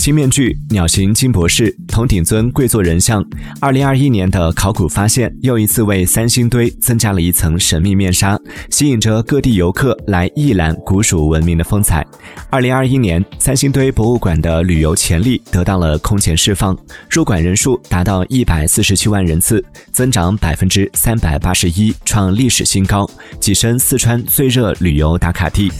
金面具、鸟形金博士、铜鼎尊跪坐人像，二零二一年的考古发现又一次为三星堆增加了一层神秘面纱，吸引着各地游客来一览古蜀文明的风采。二零二一年，三星堆博物馆的旅游潜力得到了空前释放，入馆人数达到一百四十七万人次，增长百分之三百八十一，创历史新高，跻身四川最热旅游打卡地。